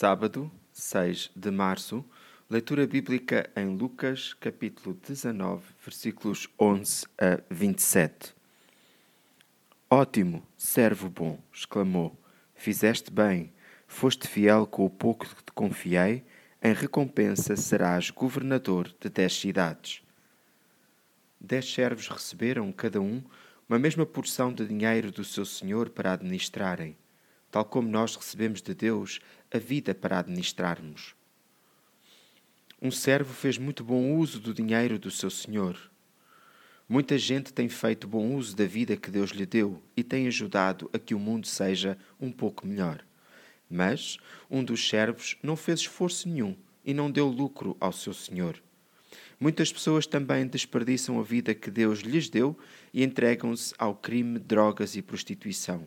Sábado, 6 de março, leitura bíblica em Lucas, capítulo 19, versículos 11 a 27. Ótimo, servo bom, exclamou, fizeste bem, foste fiel com o pouco que te confiei, em recompensa serás governador de dez cidades. Dez servos receberam, cada um, uma mesma porção de dinheiro do seu senhor para administrarem tal como nós recebemos de Deus a vida para administrarmos. Um servo fez muito bom uso do dinheiro do seu senhor. Muita gente tem feito bom uso da vida que Deus lhe deu e tem ajudado a que o mundo seja um pouco melhor. Mas um dos servos não fez esforço nenhum e não deu lucro ao seu senhor. Muitas pessoas também desperdiçam a vida que Deus lhes deu e entregam-se ao crime, drogas e prostituição.